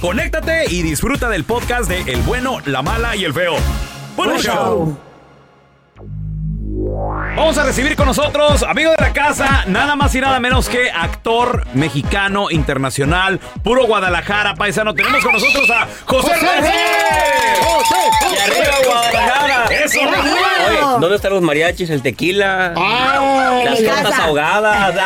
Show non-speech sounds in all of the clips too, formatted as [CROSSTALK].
conéctate y disfruta del podcast de El bueno, la mala y el feo. ¡Buen Buen show! Vamos a recibir con nosotros, amigo de la casa, nada más y nada menos que actor mexicano internacional, puro Guadalajara, paisano. Tenemos con nosotros a José. Y arriba Guadalajara. Eso. Oye, ¿dónde están los mariachis, el tequila? Ah, las tortas ahogadas. [LAUGHS]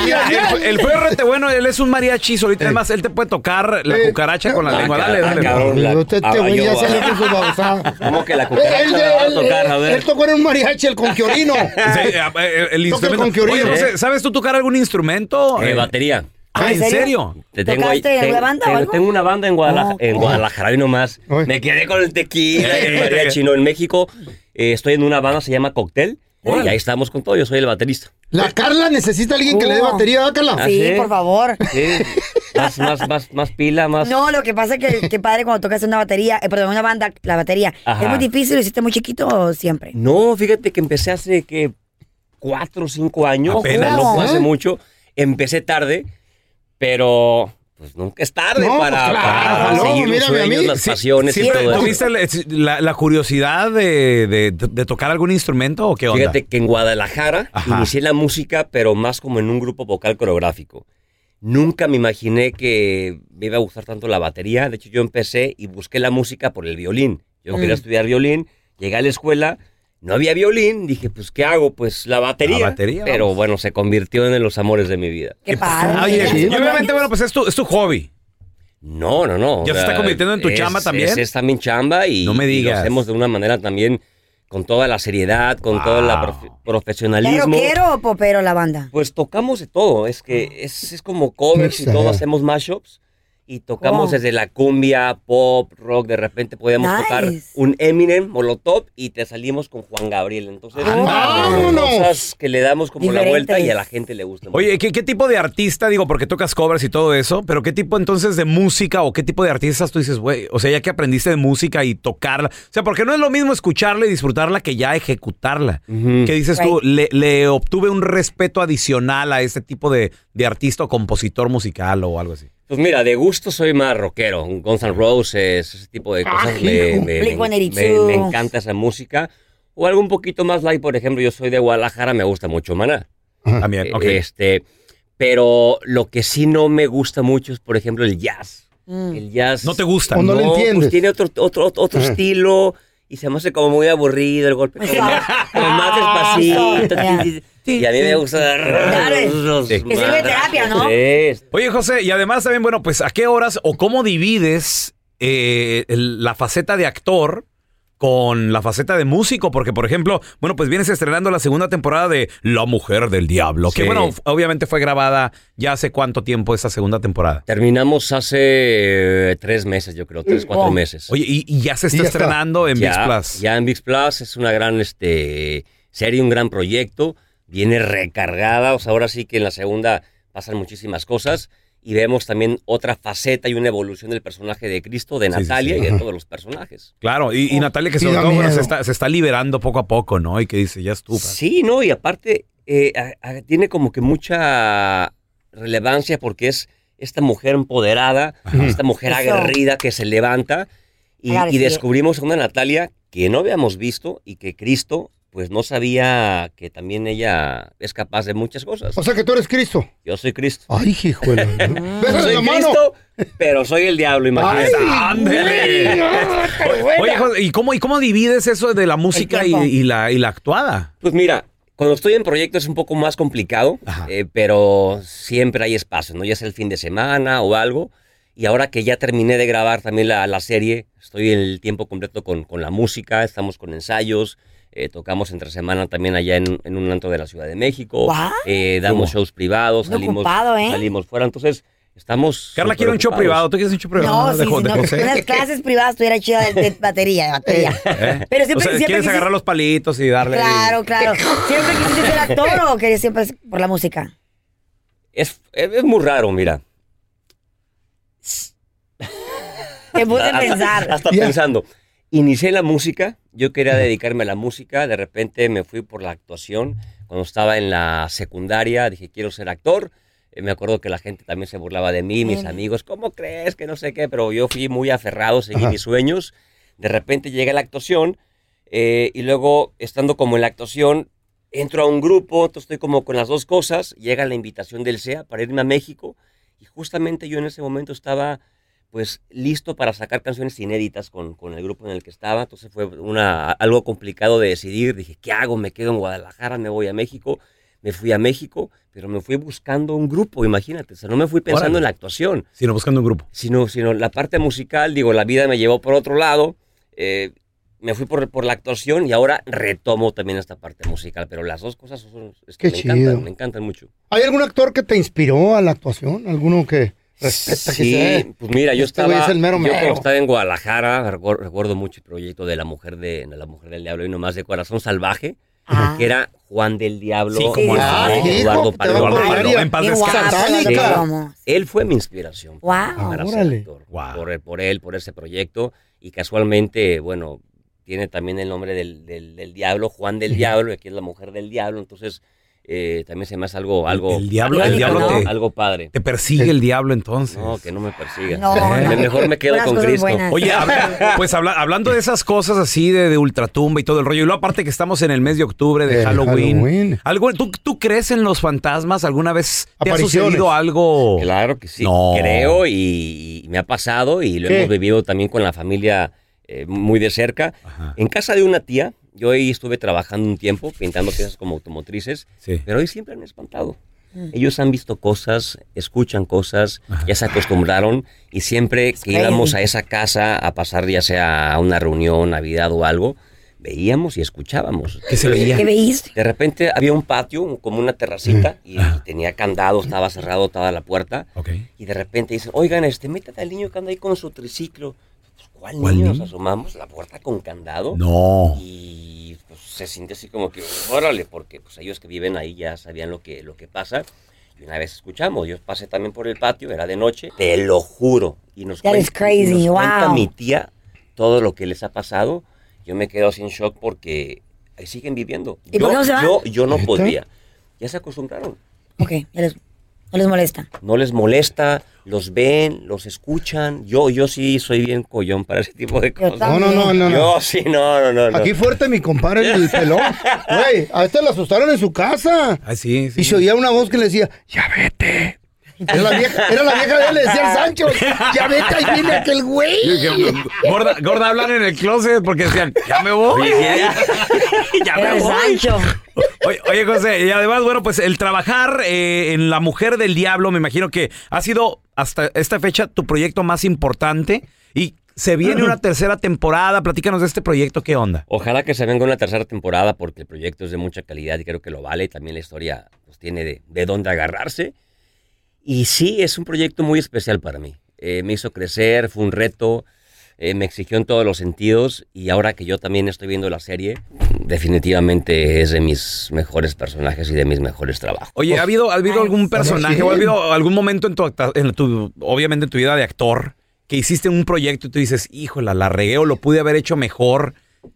El, el feo rete bueno, él es un mariachi solito. Además, él te puede tocar la Eh. cucaracha con la Ah, lengua. Dale, dale. cabrón. Usted te voy a hacer ah. con su. ¿Cómo que la Él, cucaracha la va a él- tocar? A él- ver. él tocó en un mariachi, el conquiorino. [LAUGHS] Sí, [LAUGHS] el instrumento. con Kiorino. Oye, José, ¿sabes tú tocar algún instrumento? Eh, Eh, batería. Ah, ¿en serio? Te tengo ahí. ¿Tocaste en tengo- una banda o tengo, algo? tengo una banda en Guadalajara, Oh, en. Guadalajara y nomás. Me quedé con el tequila y el [LAUGHS] mariachi. No, en México eh, estoy en una banda, se llama Cocktail. Y ahí estamos con todo, yo soy el baterista. La Carla necesita a alguien que le dé Oh. batería, ¿verdad, Carla? Ah, Sí, ¿sí? por favor. Sí. Más, más, más, más pila, más. No, lo que pasa es que, que padre cuando tocas una batería, eh, perdón, una banda, la batería. Ajá. Es muy difícil, ¿lo hiciste muy chiquito o siempre? No, fíjate que empecé hace que cuatro o cinco años. Apenas. No fue hace mucho. Empecé tarde, pero pues nunca es tarde No, para, pues, claro, para no, seguir los sueños, las Sí, pasiones y siempre todo eso. ¿Tuviste la, la- la curiosidad de, de- de tocar algún instrumento o qué onda? Fíjate que en Guadalajara Ajá. inicié la música, pero más como en un grupo vocal coreográfico. Nunca me imaginé que me iba a gustar tanto la batería. De hecho, yo empecé y busqué la música por el violín. Yo Mm. quería estudiar violín, llegué a la escuela, no había violín, dije, pues, ¿qué hago? Pues la batería. La batería, Pero vamos. bueno, se convirtió en los amores de mi vida. Qué padre. Oye, Sí. y obviamente, bueno, pues es tu, es tu hobby. No, no, no. ¿Ya se está convirtiendo en tu chamba también? Es, es también chamba y, No me y digas. lo hacemos de una manera también con toda la seriedad, con todo el Wow. ¿Es profesionalismo. rockero o popero la banda? Pues tocamos de todo, es que es, es como covers y todo, hacemos mashups y tocamos Wow. desde la cumbia, pop, rock, de repente podíamos Nice. tocar un Eminem, Molotov y te salimos con Juan Gabriel. Entonces, son cosas que le damos como la vuelta y a la gente le gusta mucho. Oye, ¿qué, qué tipo de artista, digo, porque tocas covers y todo eso, pero qué tipo entonces de música o qué tipo de artistas tú dices, güey, o sea, ya que aprendiste de música y tocarla, o sea, porque no es lo mismo escucharla y disfrutarla que ya ejecutarla. Ujú. ¿Qué dices tú? Le, le obtuve un respeto adicional a este tipo de, de artista o compositor musical o algo así. Pues mira, de gusto soy más rockero, un Guns N' Roses, ese tipo de cosas. me, hijo. me- Blink-182. me- me encanta esa música. O algo un poquito más light, por ejemplo, yo soy de Guadalajara, me gusta mucho Maná. También, ok. Este, pero lo que sí no me gusta mucho es, por ejemplo, el jazz. Mm. El jazz. ¿No te gusta? O no lo pues entiendes. tiene otro, otro, otro, estilo y se me hace como muy aburrido el golpe, como, más- como más [LAUGHS] despacito. Y a mí me gusta. Que sirve terapia, ¿no? Sí. Oye, José, y además también, bueno, pues, ¿a qué horas o cómo divides eh, el- la faceta de actor con la faceta de músico? Porque, por ejemplo, bueno, pues vienes estrenando la segunda temporada de La Mujer del Diablo, que, bueno, obviamente fue grabada ya hace cuánto tiempo esa segunda temporada. Terminamos hace eh, tres meses, yo creo, tres, cuatro Oh. meses. Oye, y, y ya se está estrenando en VIX ya, Plus. Ya en VIX Plus es una gran este, serie, un gran proyecto. Viene recargada, o sea, ahora sí que en la segunda pasan muchísimas cosas. Y vemos también otra faceta y una evolución del personaje de Cristo, de Sí, sí, Natalia sí. y de todos los personajes. Claro, y, y Natalia que Sí, sobre todo bueno, se, está, se está liberando poco a poco, ¿no? Y que dice, ya estuvo. Sí, no, y aparte eh, a- a- tiene como que mucha relevancia porque es esta mujer empoderada, esta mujer Eso. aguerrida que se levanta y, Claro, y descubrimos a una Natalia que no habíamos visto y que Cristo pues no sabía que también ella es capaz de muchas cosas. O sea que tú eres Cristo. Yo soy Cristo. Ay. [LAUGHS] Bésale Soy la mano. Cristo, pero soy el diablo, imagínate. ¡Ándele! Oye, José, ¿y cómo, ¿y cómo divides eso de la música y, la, y la actuada? Pues mira, cuando estoy en proyectos es un poco más complicado, eh, pero siempre hay espacio, ¿no? Ya sea el fin de semana o algo. Y ahora que ya terminé de grabar también la, la serie, estoy el tiempo completo con, con la música, estamos con ensayos, eh, tocamos entre semana también allá en, en un antro de la Ciudad de México, eh, damos shows privados, Muy salimos, ocupado, ¿eh? salimos fuera, entonces estamos... Carla quiere un show privado. ¿Tú quieres un show privado? No, sí, no, José? unas clases privadas tuviera chida de, de batería, de batería. [LAUGHS] ¿Eh? Pero O siempre, sea, siempre ¿Quieres quisiste- agarrar los palitos y darle? Claro, claro. ¿Siempre quisiste ser actor o querías siempre por la música? Es, es, es muy raro, mira. Te puse a pensar. Hasta pensando. Inicié la música, yo quería dedicarme a la música, de repente me fui por la actuación. Cuando estaba en la secundaria dije, quiero ser actor. Eh, me acuerdo que la gente también se burlaba de mí, mis amigos, ¿cómo crees? Que no sé qué, pero yo fui muy aferrado, seguí Ajá. mis sueños. De repente llega la actuación eh, y luego, estando como en la actuación, entro a un grupo, entonces estoy como con las dos cosas. Llega la invitación del SEA para irme a México y justamente yo en ese momento estaba pues listo para sacar canciones inéditas con, con el grupo en el que estaba. Entonces fue una, algo complicado de decidir. Dije, ¿qué hago? ¿Me quedo en Guadalajara? ¿Me voy a México? Me fui a México, pero me fui buscando un grupo, imagínate. O sea, no me fui pensando Órale. en la actuación, Sino buscando un grupo. sino, sino la parte musical. Digo, la vida me llevó por otro lado. eh, me fui por, por la actuación y ahora retomo también esta parte musical. Pero las dos cosas son, es que Qué me chido. encantan, me encantan mucho. ¿Hay algún actor que te inspiró a la actuación? ¿Alguno que respeta que Sí, sea? pues mira, yo Este estaba, es el mero yo cuando estaba en Guadalajara, recuer- recuerdo mucho el proyecto de la mujer de, la mujer del diablo y nomás de corazón salvaje, Ah. que era Juan del Diablo, Sí, como no. Ah, Eduardo te Palomo. va a Eduardo poner Palomo, ya. en paz descanse. Él fue mi inspiración Wow. para ser actor. Wow. Por, por él, por ese proyecto. Y casualmente, bueno, tiene también el nombre del, del- del diablo, Juan del Diablo, y aquí es la mujer del diablo. Entonces, eh, también se me hace algo, algo, el diablo- el algo- diablo algo, te- algo padre. Te persigue el diablo entonces. No, que no me persiga. No, Me- no. Mejor me quedo con Cristo. buenas. Oye, habla- [LAUGHS] pues habla- hablando de esas cosas así de, de ultratumba y todo el rollo, y luego aparte que estamos en el mes de octubre de De Halloween. Halloween. ¿algo, ¿tú, ¿Tú crees en los fantasmas? ¿Alguna vez te ha sucedido algo? Claro que sí, No. creo y, y me ha pasado y lo ¿Qué? hemos vivido también con la familia eh, muy de cerca. Ajá. En casa de una tía, yo ahí estuve trabajando un tiempo pintando piezas como automotrices, Sí. pero hoy siempre han espantado. Ellos han visto cosas, escuchan cosas, ya se acostumbraron y siempre que crazy. íbamos a esa casa a pasar ya sea a una reunión, Navidad o algo, veíamos y escuchábamos. ¿Qué se veía? ¿Qué veíste? De repente había un patio, como una terracita, y tenía candado, estaba cerrado toda la puerta. Ok. Y de repente dicen, oigan, este, métete al niño que anda ahí con su triciclo. Pues, ¿Cuál, ¿Cuál niño? niño? Nos asomamos, la puerta con candado. No. Y se siente así como que, órale, porque pues ellos que viven ahí ya sabían lo que, lo que pasa. Y una vez escuchamos, yo pasé también por el patio, era de noche, te lo juro. Y nos, That is crazy, nos cuenta wow. mi tía todo lo que les ha pasado. Yo me quedo sin shock porque ahí siguen viviendo. ¿Y yo, por qué no se van? yo, yo no ¿Neta? podría. Ya se acostumbraron. Ok, les- no les molesta. No les molesta, los ven, los escuchan. Yo, yo sí soy bien collón para ese tipo de Yo cosas. No, no, no, no. no. Yo sí, no, no, no. no. Aquí fuerte mi compadre el pelón. [LAUGHS] Güey, a este lo asustaron en su casa. Ah, sí, sí. Y se oía una voz que le decía, ya vete. Era la vieja, era la vieja de él, le decía al Sancho. Ya vete, ahí viene aquel güey. Gorda, gorda hablan en el closet porque decían, ya me voy. [LAUGHS] ya me el voy. Sancho. Oye, oye, José, y además, bueno, pues el trabajar eh, en La Mujer del Diablo, me imagino que ha sido hasta esta fecha tu proyecto más importante y se viene una tercera temporada. Platícanos de este proyecto, ¿qué onda? Ojalá que se venga una tercera temporada porque el proyecto es de mucha calidad y creo que lo vale. Y también la historia pues, tiene de, de dónde agarrarse. Y sí, es un proyecto muy especial para mí. Eh, me hizo crecer, fue un reto, eh, me exigió en todos los sentidos y ahora que yo también estoy viendo la serie, definitivamente es de mis mejores personajes y de mis mejores trabajos. Oye, ¿ha habido, ha habido Ay, algún personaje o ha habido algún momento en tu, en tu, obviamente en tu vida de actor, que hiciste un proyecto y tú dices, híjola, la regué o lo pude haber hecho mejor?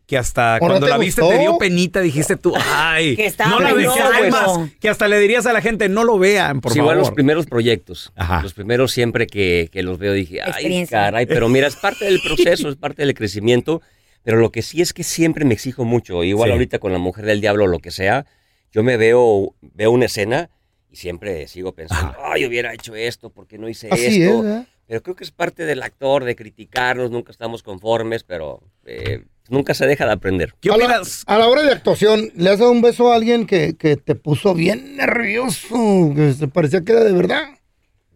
Que hasta ¿O no cuando te la viste gustó? te dio penita, dijiste tú, ay, Que estaba no la vean, es más, que hasta le dirías a la gente, no lo vean, por sí, favor. igual los primeros proyectos. Ajá. Los primeros siempre que, que los veo dije, ay, caray, pero mira, es parte del proceso, es parte del crecimiento. Pero lo que sí es que siempre me exijo mucho. Igual Sí. ahorita con la mujer del diablo o lo que sea, yo me veo, veo una escena y siempre sigo pensando, ay, hubiera hecho esto, ¿por qué no hice Así es, esto? ¿eh? Pero creo que es parte del actor, de criticarnos, nunca estamos conformes, pero eh, nunca se deja de aprender. ¿Qué a, la, opinas? a la hora de actuación, ¿le has dado un beso a alguien que, que te puso bien nervioso? Que se parecía que era de verdad.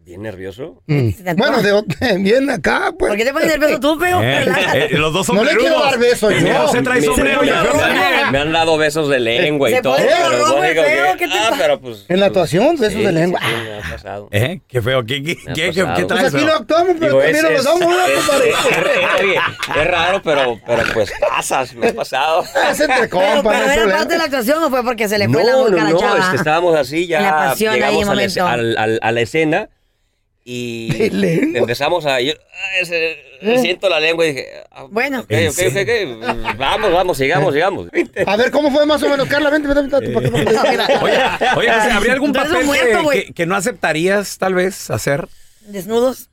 Bien nervioso. Mm. Se te Bueno, de, bien acá, pues. ¿Por qué te pones nervioso tú, feo? Eh, eh, los dos No le quiero dar besos, yo. José trae Me- sombrero y el feo también. Me han dado besos de lengua y Se todo. pone pero rojo feo, que- ¿qué te ah, pasa? pero pues. En la actuación, besos sí, de lengua. Sí, me ha pasado. ¿Eh? ¿Qué feo? ¿Qué, qué, Me qué, qué, qué Pues traes? aquí no actuamos, pero también es, nos es, damos una, es- compadre. es- oye, es raro, pero, pero pues pasas, me ha pasado. [LAUGHS] Es entre Pero, compas, no pero ¿era parte de la actuación o fue porque se le fue la No, boca no, a la no, chava? es que estábamos así, ya En la pasión ahí, momento. al- al- a la escena y De lengua. empezamos a... Yo, ah, ese- siento la lengua y dije... ah, Bueno. ok, ok, ok, ok, vamos, vamos, sigamos, sigamos. [LAUGHS] A ver, ¿cómo fue más o menos, Carla? Vente, vente, vente, para [LAUGHS] [LAUGHS] Oye, oye, ¿habría algún papel muerto, que, que- que no aceptarías, tal vez, hacer? ¿Desnudos?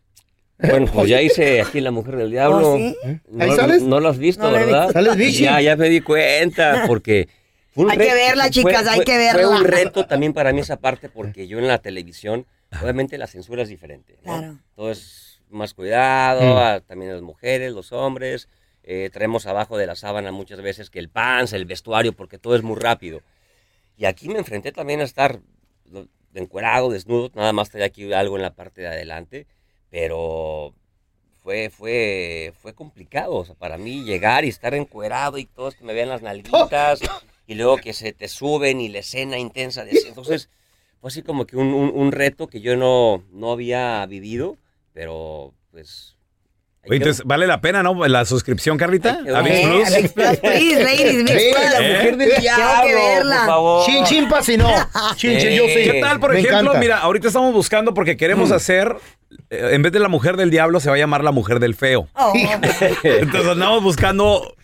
Bueno, pues ya hice aquí La Mujer del Diablo. ¿Oh, sí? No, ¿Ahí sales? No lo has visto, No ¿verdad? visto. ¿Sales bichi? Ya, ya me di cuenta, porque... fue Hay que verla, chicas, hay que Fue un verla. reto también para mí esa parte, porque yo en la televisión, obviamente la censura es diferente. ¿no? Claro. Todo es más cuidado, a- también las mujeres, los hombres. eh, traemos abajo de la sábana muchas veces que el pants, el vestuario, porque todo es muy rápido. Y aquí me enfrenté también a estar encuerado, desnudo, nada más traía aquí algo en la parte de adelante, pero fue, fue, fue complicado o sea, para mí llegar y estar encuerado y todos que me vean las nalguitas [COUGHS] y luego que se te suben y la escena intensa de. Entonces fue así como que un, un- un reto que yo no, no había vivido, pero pues... Oye, entonces, ¿vale la pena, no? La suscripción, Carlita. ¿A VIX Eh, Plus? Plus, please, ladies, Sí, Plus. la mujer del Tengo que diablo, verla. por favor. Chin, chin, pa' si no. Chin, chin, yo sí. ¿Qué tal, por Me ejemplo? encanta. Mira, ahorita estamos buscando porque queremos hacer, eh, en vez de la mujer del diablo, se va a llamar la mujer del feo. Oh, [LAUGHS] Entonces andamos buscando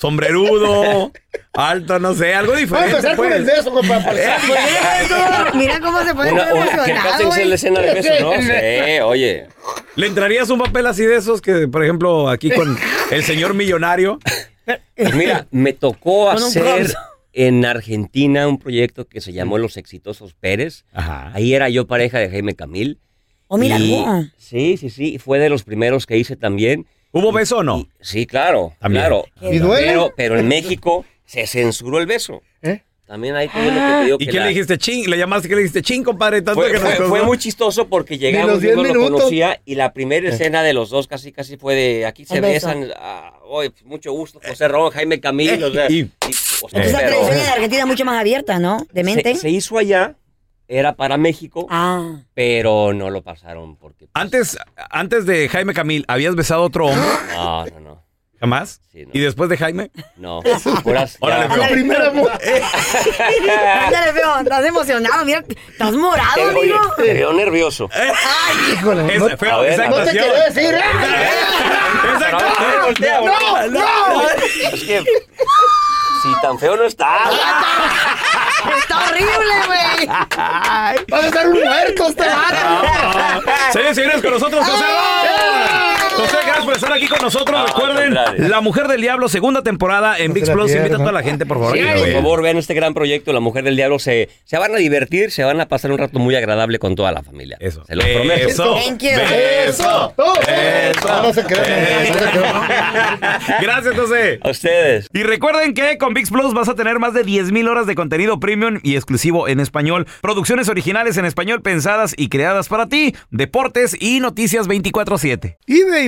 sombrerudo, alto, no sé, algo Vamos a diferente. empezar con pues. el beso, compadre. para el Pues mira cómo se pone Una, una, que pasen güey. la escena de besos, ¿no? [LAUGHS] Sí, oye. ¿Le entrarías un papel así de esos que, por ejemplo, aquí con el señor millonario? Pues mira, me tocó hacer en Argentina un proyecto que se llamó Los Exitosos Pérez. Ajá. Ahí era yo pareja de Jaime Camil. Oh, mira, Y-. Sí, sí, sí. Fue de los primeros que hice también. ¿Hubo beso o no? Sí, claro, También. claro. ¿Y duele? Pero, pero en México se censuró el beso. ¿Eh? También ahí también lo que te digo ¿Y que qué la- le dijiste? Ching, le llamaste que le dijiste ching, compadre, tanto Fue, que fue- fue muy chistoso porque llegamos, yo no 10 lo conocía y la primera escena de los dos casi casi fue de aquí se besan, ah, oye, mucho gusto, José Ron, Jaime Camil, o sea, Y- y, o sea, Entonces la pero tradición en Argentina es mucho más abierta, ¿no? De mente. se, se hizo allá, era para México, Ah. pero no lo pasaron porque pues, Antes, antes de Jaime Camil, ¿habías besado a otro hombre? no, no, no, ¿Jamás? Sí, no. ¿Y después de Jaime? no, [LAUGHS] puras- Órale, feo. [LAUGHS] Ándale, feo, estás emocionado, mira, estás morado, te, oye, amigo. te veo nervioso. Híjole. Es, no- feo, esa no No te quería decir, ¿eh? Ver, voltea, voltea. Es que si tan feo no está. [LAUGHS] Está horrible, güey. Va a estar un muerto este vato. Señores y señores, con nosotros, José Ron. José, gracias por estar aquí con nosotros. Recuerden, La Mujer del Diablo, segunda temporada en VIX Plus. Invita a toda la gente, por favor. Sí, por favor, vean este gran proyecto, La Mujer del Diablo. Se, se van a divertir, se van a pasar un rato muy agradable con toda la familia. Eso. Se los prometo. Eso. Thank you. Eso. No, no se crean. [LAUGHS] Gracias, José. A ustedes. Y recuerden que con VIX Plus vas a tener más de 10.000 horas de contenido premium y exclusivo en español. Producciones originales en español pensadas y creadas para ti. Deportes y noticias 24-7.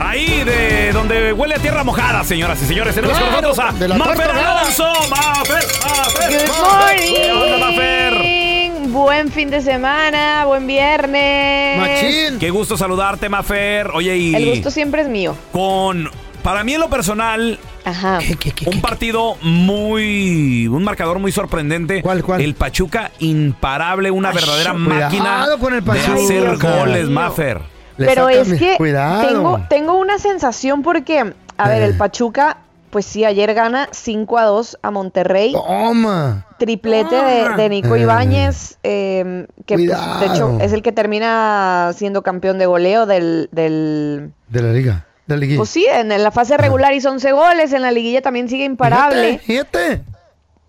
Ahí de donde huele a tierra mojada, señoras y señores. Tenemos con nosotros a de la Mafer torta. Alonso. Mafer, Mafer. Good ¿Qué onda, Mafer? morning. Buen fin de semana, buen viernes. Qué gusto saludarte, Mafer. Oye, y El gusto siempre es mío. con para mí en lo personal Ajá. un partido muy un marcador muy sorprendente. ¿Cuál, cuál? El Pachuca imparable, una verdadera máquina cuidado con el de Pachuca. hacer goles, mío. Pero es que Cuidado. tengo, tengo una sensación porque, a ver, el Pachuca, pues sí, ayer gana 5 a 2 a Monterrey. Toma. Triplete de, de Nico Eh. Ibáñez, eh, que pues, de hecho es el que termina siendo campeón de goleo del, del De la liga. De la liguilla. Pues sí, en la fase regular hizo 11 goles, en la liguilla también sigue imparable. Fíjate,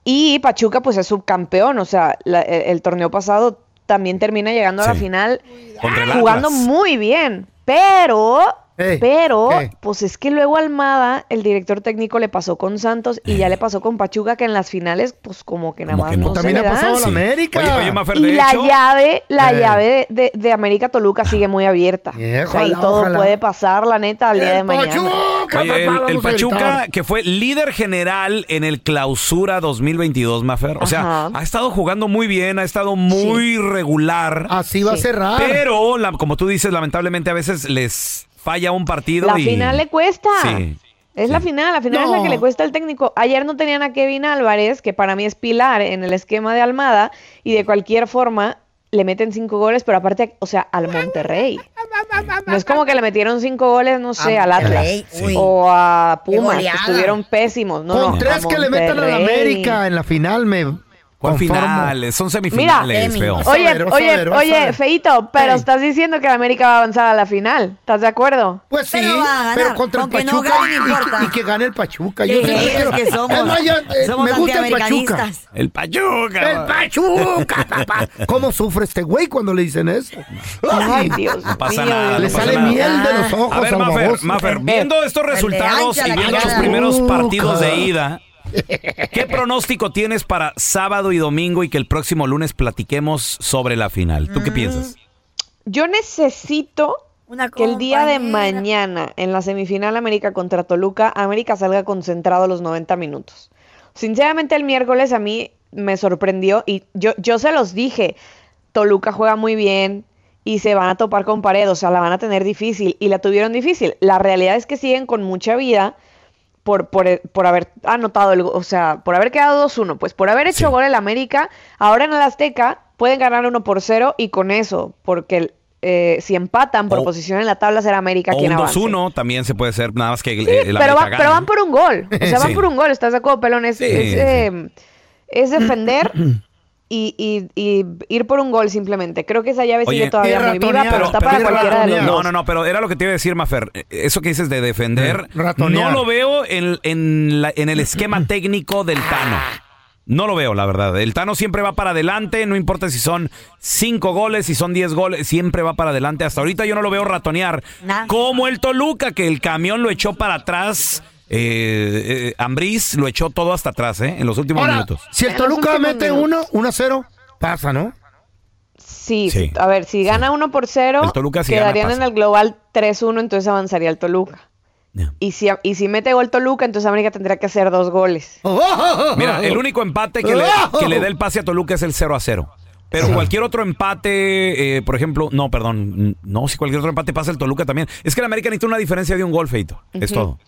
Y Pachuca pues es subcampeón, o sea, la- el, el torneo pasado también termina llegando a la final Contra jugando muy bien, pero Pero pues es que luego Almada, el director técnico le pasó con Santos y ya le pasó con Pachuca que en las finales pues como que nada Como más que no. no, se También le ha pasado a la América. Oye, oye, Mafer, Y de la hecho, llave, la Eh. llave de, de, América Toluca sigue muy abierta. O sea, ahí todo ojalá. puede pasar, la neta, al día de mañana. Pachuca, Oye, el, a Pachuca, que fue líder general en el Clausura 2022, Mafer. O sea, Ajá. ha estado jugando muy bien, ha estado muy regular. Así va a Sí. cerrar. Pero, la- como tú dices, lamentablemente a veces les falla un partido. La y... final le cuesta. Sí. Es la final, la final es la que le cuesta al técnico. Ayer no tenían a Kevin Álvarez, que para mí es pilar en el esquema de Almada, y de cualquier forma le meten cinco goles, pero aparte, o sea, al Monterrey. No es como que le metieron cinco goles, no sé, A al Atlas o a Pumas, que estuvieron pésimos. No, Con no, tres que le metan a la Monterrey. América en la final me ¿Cuál conformo. finales? Son semifinales, Mira, feo. Oye, ver, oye, ver, oye. Feito, pero estás diciendo que la América va a avanzar a la final. ¿Estás de acuerdo? Pues sí, Pero va a ganar, pero contra el no Pachuca gane, y- que gane el Pachuca. Yo ¿Qué siempre crees quiero- que somos? Es más, yo, eh, Somos me gusta el Pachuca. El Pachuca. El Pachuca, papá. ¿Cómo sufre este güey cuando le dicen eso? Ay, Dios No pasa mío, nada, Le no pasa sale nada. miel de los ojos A ver, Mafer. Mafer, viendo estos resultados y viendo los primeros partidos de ida, ¿qué pronóstico tienes para sábado y domingo y que el próximo lunes platiquemos sobre la final? ¿Tú Mm. qué piensas? Yo necesito Una que el día de mañana en la semifinal América contra Toluca, América salga concentrado los 90 minutos. Sinceramente el miércoles a mí me sorprendió y yo, yo se los dije, Toluca juega muy bien y se van a topar con pared, o sea, la van a tener difícil y la tuvieron difícil. La realidad es que siguen con mucha vida por, por, por haber anotado, el, o sea, por haber quedado 2-1, pues por haber hecho Sí. gol el América, ahora en el Azteca pueden ganar 1 por 0 y con eso, porque eh, si empatan por O- posición en la tabla, será América O quien un avance. 2-1 también se puede ser, nada más que el, Sí, el pero, va- pero van por un gol. O sea, [LAUGHS] van Sí. por un gol. ¿Estás de acuerdo, Pelón? Es, es, eh, es defender [CLEARS THROAT] y, y- y ir por un gol simplemente. Creo que esa llave sigue todavía muy viva, pero, está para cualquiera de los No, dos. no, no, pero era lo que te iba a decir, Mafer. Eh, Eso que dices de defender, Eh, ratonear. no lo veo en, en la- en el esquema [CLEARS THROAT] técnico del Tano. No lo veo, la verdad. El Tano siempre va para adelante, no importa si son cinco goles, si son diez goles, siempre va para adelante. Hasta ahorita yo no lo veo ratonear. Como el Toluca, que el camión lo echó para atrás. Eh, eh, Ambriz lo echó todo hasta atrás, ¿eh? En los últimos Ahora, minutos. si el En los Toluca últimos mete minutos. uno, 1 a 0, pasa, ¿no? Sí, Sí. a ver, si gana 1 por 0, El Toluca si gana, quedarían pasa. en el global 3-1, entonces avanzaría el Toluca. Y, si, y si mete gol Toluca, entonces América tendría que hacer dos goles. [LAUGHS] Mira, el único empate que le, que le dé el pase a Toluca es el 0 a 0. Pero cualquier otro empate, eh, por ejemplo, no, perdón, no, si cualquier otro empate pasa el Toluca también. Es que el América necesita una diferencia de un gol, Feito. Es todo.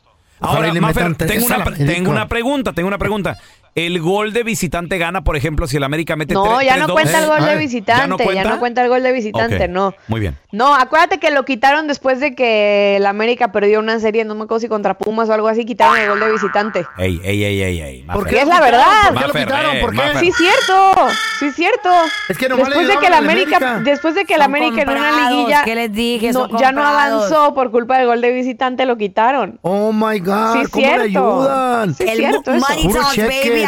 Ahora, Mafer, una, tengo una pregunta, tengo una pregunta. ¿El gol de visitante gana, por ejemplo, si el América mete No, tre- ya tres, no dos? cuenta el gol ¿Eh? de ¿Ya visitante, no ya cuenta? no cuenta el gol de visitante, no. Muy bien. No, acuérdate que lo quitaron después de que el América perdió una serie, no me acuerdo si contra Pumas o algo así, quitaron el gol de visitante. Ey, ey, ey, ey, ey. ¿Por Mafer. qué Y es la quitaron? verdad. ¿Por qué lo quitaron? eh, ¿Por qué? Sí, cierto, sí, cierto. Es que nomás le después de que el América, América. después de que el América en una liguilla ¿qué les dije? no- ya no avanzó por culpa del gol de visitante, lo quitaron. Oh my God, Sí, ¿cómo le cierto. ayudan? Sí, el cierto eso. money Puro talks, cheque,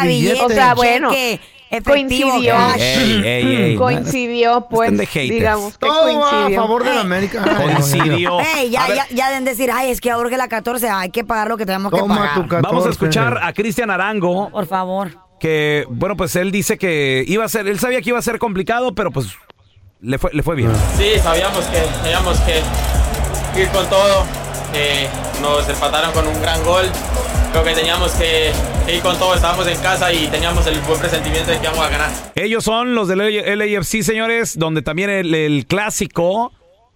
O sea, bueno, cheque, efectivo, coincidió. Ey, ey, ey. Coincidió, pues, digamos que Todo va a coincidió. favor de la América. Coincidió. Ey, ya, ya, ya deben decir, ay, es que ahora que la 14 hay que pagar lo que tenemos que Toma pagar. tu 14. Vamos a escuchar a Cristian Arango. Por favor. que bueno pues él dice que iba a ser él sabía que iba a ser complicado pero pues le fue le fue bien Sí, sabíamos que teníamos que ir con todo. Eh, nos empataron con un gran gol. Creo que teníamos que ir con todo. Estábamos en casa y teníamos el buen presentimiento de que íbamos a ganar. ellos son los del LAFC señores donde también el, clásico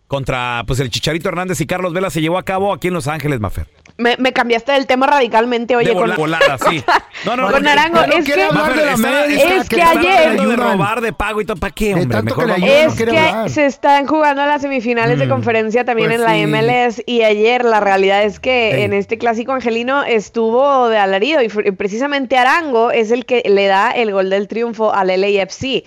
contra pues el Chicharito Hernández y Carlos Vela se llevó a cabo aquí en Los Ángeles Mafer Me, me cambiaste del tema radicalmente, oye, de con, vola- volada sí [LAUGHS] no no con no, Arango. Es que, hablar de la es que ayer- de robar de pago y todo para qué De hombre tanto mejor que le vamos- ayudan. es que hablar. se están jugando las semifinales de Mm, conferencia también pues en la sí. MLS y ayer la realidad es que Ey. en este clásico angelino estuvo de alarido y precisamente Arango es el que le da el gol del triunfo al LAFC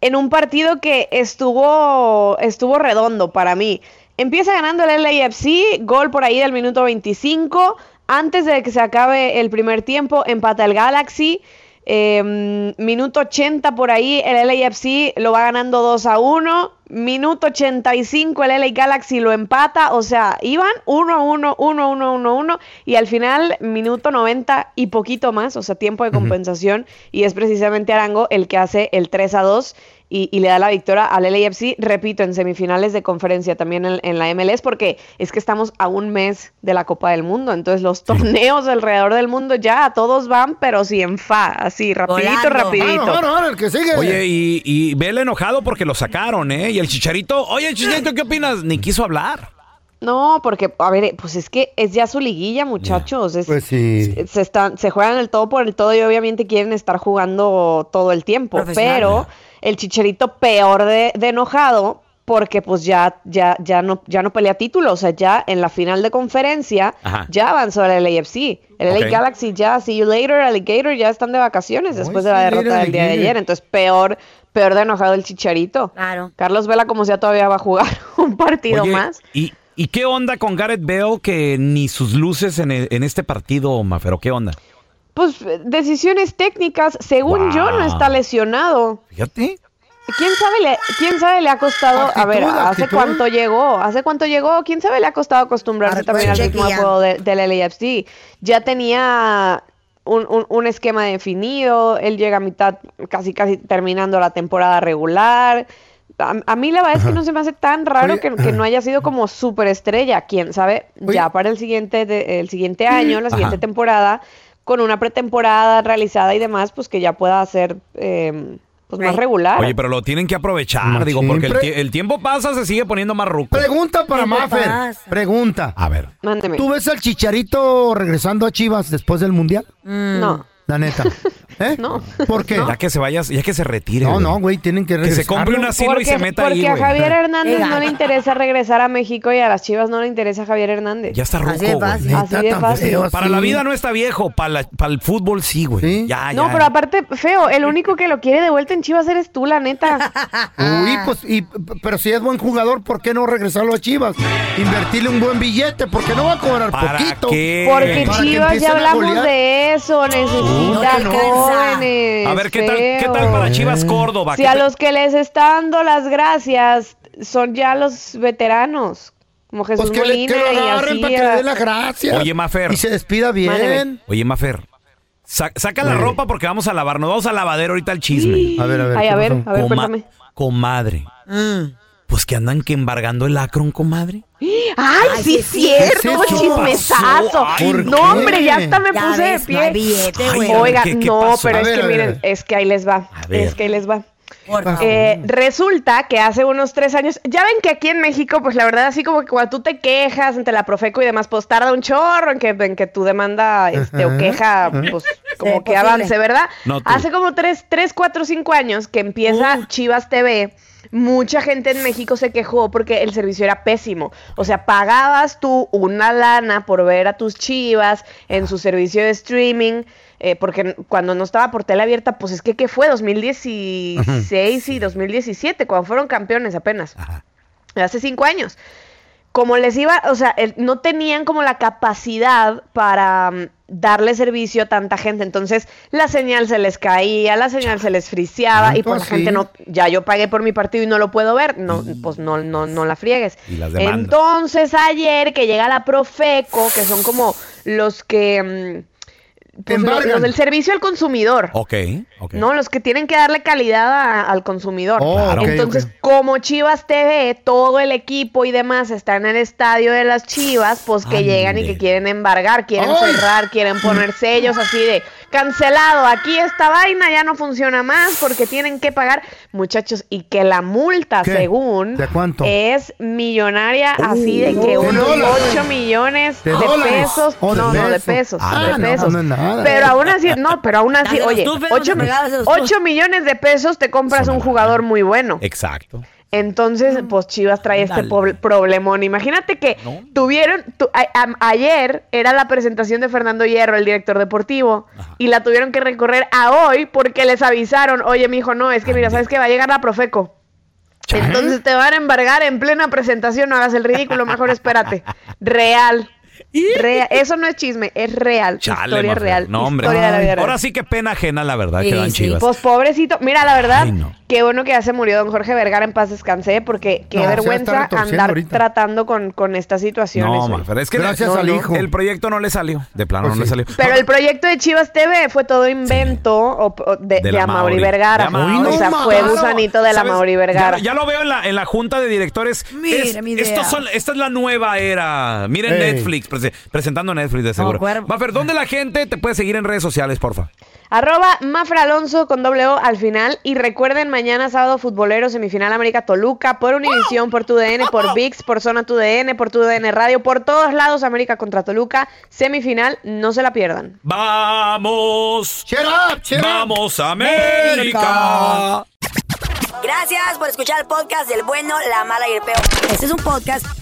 en un partido que estuvo estuvo redondo para mí. Empieza ganando el LAFC, gol por ahí del minuto 25. Antes de que se acabe el primer tiempo, empata el Galaxy. Eh, minuto 80 por ahí, el LAFC lo va ganando 2 a 1. Minuto 85, el LA Galaxy lo empata. O sea, iban 1 a 1, 1 a 1, 1 a 1. Y al final, minuto 90 y poquito más, o sea, tiempo de compensación. Y es precisamente Arango el que hace el 3 a 2 y, y le da la victoria al LAFC, repito, en semifinales de conferencia también en, en la MLS, porque es que estamos a un mes de la Copa del Mundo, entonces los torneos alrededor del mundo ya todos van, pero sí en fa, así, rapidito, Volando. rapidito. Ahora, ahora, el que sigue. Oye, y, y Vela enojado porque lo sacaron, ¿eh? Y el Chicharito, oye, Chicharito, ¿qué opinas? Ni quiso hablar. No, porque, a ver, pues es que es ya su liguilla, muchachos. Es- Pues sí. se, están, se juegan el todo por el todo y obviamente quieren estar jugando todo el tiempo. Pero el chicharito peor de, de enojado porque pues ya, ya, ya no, ya no pelea título. O sea, ya en la final de conferencia Ajá. ya avanzó el LAFC. El. LA Galaxy ya, see you later, Alligator, ya están de vacaciones después de la derrota later, del día de ayer. Entonces, peor, peor de enojado el chicharito. Claro. Carlos Vela, como sea, todavía va a jugar [LAUGHS] un partido Oye, más. ¿y, ¿y qué onda con Gareth Bale que ni sus luces en, el- en este partido, Mafero? ¿Qué onda? Pues decisiones técnicas, según yo, no está lesionado. Fíjate. ¿Quién sabe, le, ¿Quién sabe le ha costado? a ver, ¿hace actitud. cuánto llegó? ¿Hace cuánto llegó? ¿Quién sabe le ha costado acostumbrarse Ahora, también al ritmo de juego de- del LAFC? Ya tenía un, un- un esquema definido, él llega a mitad, casi casi terminando la temporada regular. A, a mí la verdad es que no se me hace tan raro Oye, que, que no haya sido como superestrella. ¿Quién sabe? Oye. Ya para el siguiente, de- el siguiente año, la siguiente Ajá. temporada, con una pretemporada realizada y demás, pues que ya pueda ser eh, pues más regular. Oye, pero lo tienen que aprovechar, Machín. digo, porque el, el tiempo pasa, se sigue poniendo más ruco. Pregunta para ¿Qué Maffer. pasa? Pregunta. A ver. Mándeme. ¿Tú ves al Chicharito regresando a Chivas después del Mundial? Mm. No. La neta. [LAUGHS] ¿Eh? No. ¿Por qué? [LAUGHS] Ya que se vaya, ya que se retire. No, güey. no, güey, tienen que Que se compre un asilo y Porque, se meta porque ahí, a güey. Javier Hernández no le interesa regresar a México y a las Chivas no le interesa a Javier Hernández. Ya está Así de ruco, güey. fácil. Así de fácil. Para la vida no está viejo, para, la- para el fútbol sí, güey. Ya, No, ya. pero aparte, feo, el único que lo quiere de vuelta en Chivas eres tú, la neta. [LAUGHS] Uy, pues, y, pero si es buen jugador, ¿por qué no regresarlo a Chivas? Invertirle un buen billete, porque no va a cobrar ¿Para poquito. qué? Porque Chivas ya a hablamos de eso, necesita no. Jóvenes. A ver, ¿qué tal, qué tal para Chivas Córdoba? Si ¿Qué a los que les está dando las gracias son ya los veteranos, como Jesús Pues que, le, Molina que lo y agarren así. para que le dé las gracias. Oye, Mafer. Y se despida bien. Mándeme. Oye, Mafer. sa- saca la ropa porque vamos a lavarnos. Vamos a lavadero ahorita el chisme. A ver, a ver. Ay, ¿qué a ver, a ver, Coma- cuéntame. comadre. Pues que andan que embargando el Acron, comadre. Ay, sí, es cierto, ¿Qué es chismesazo. Ay, ¿por no, hombre, ya hasta me Ya puse ves, de no pie. billete, Ay, Oiga, ¿qué- qué no, pasó? pero es que miren, es que ahí les va. A ver. Es que ahí les va. Eh, resulta que hace unos tres años, ya ven que aquí en México, pues la verdad, así como que cuando tú te quejas ante la Profeco y demás, pues tarda un chorro en que, en que tu demanda este, o queja, pues como que posible. avance, ¿verdad? No hace como tres, tres, cuatro, cinco años que empieza Chivas TV. Mucha gente en México se quejó porque el servicio era pésimo. O sea, pagabas tú una lana por ver a tus chivas en su servicio de streaming, eh, porque cuando no estaba por tele abierta, pues es que, ¿qué fue? 2016 y 2017, cuando fueron campeones apenas. Ajá. Hace cinco años. Como les iba, o sea, el- no tenían como la capacidad para mm, darle servicio a tanta gente. Entonces, la señal se les caía, la señal se les friseaba y ¿Tanto pues la así? gente no, ya yo pagué por mi partido y no lo puedo ver. No, pues no, no, no la friegues. Y las. Entonces, ayer que llega la Profeco, que son como los que, mm, pues, lo- Embargan. los del servicio al consumidor. Ok, ok. No, los que tienen que darle calidad a- al consumidor. Oh, Claro. ok, Entonces, como Chivas TV, todo el equipo y demás está en el estadio de las Chivas, pues que llegan y que quieren embargar, quieren Ay. cerrar, quieren poner sellos así de cancelado, aquí esta vaina ya no funciona más porque tienen que pagar, muchachos, y que la multa, ¿Qué? según, ¿De cuánto? es millonaria, así de que ¿De unos dólares? 8 millones ¿De de, pesos. ¿O de no, no, de pesos? pesos. Ah, de no, pesos. no nada. Pero aún así, no, pero aún así, oye, tú, Feo, 8, regálaselos tú. millones de pesos te compras un jugador muy bueno. Exacto. Entonces, pues Chivas trae este problemón. Imagínate que No. tuvieron, tu- a- a- ayer era la presentación de Fernando Hierro, el director deportivo, y la tuvieron que recorrer a hoy porque les avisaron, oye, mijo, no, es que mira, ¿sabes que Va a llegar la Profeco. Entonces te van a embargar en plena presentación, no hagas el ridículo, mejor espérate. [LAUGHS] Real. Real. Eso no es chisme, es real. Chale, historia real. No, hombre. Historia de la vida real. Ahora sí que pena ajena, la verdad, Sí, que dan sí. chivas. Pues pobrecito, mira, la verdad, Ay, no. Qué bueno que ya se murió don Jorge Vergara en paz descansé, porque qué No, se va a vergüenza estar retorciendo andar ahorita. tratando con, con estas situaciones. no, güey. Mafer, es que Gracias no, al no, hijo. el proyecto no le salió. De plano Pues no le sí. salió. Pero el proyecto de Chivas TV fue todo invento o- o de, De de, la Amaury Mauri. Vergara. De Amaury. o sea, No fue gusanito de la ¿Sabes? Mauri Vergara. Ya, ya lo veo en la, en la junta de directores. Mira, Es- mi idea. estos son- esta es la nueva era. Miren Ey. Netflix, prese- presentando Netflix de seguro. cuervo. Mafer, ¿dónde la gente te puede seguir en redes sociales, porfa? Arroba Mafra Alonso con doble O al final. Y recuerden, mañana sábado futbolero, semifinal América Toluca, por Univisión, por TUDN, por VIX, por Zona TUDN, por TUDN Radio, por todos lados América contra Toluca, semifinal, no se la pierdan. ¡Vamos! Cheer up, cheer up. ¡Vamos, América! Gracias por escuchar el podcast del bueno, la mala y el peor. Este es un podcast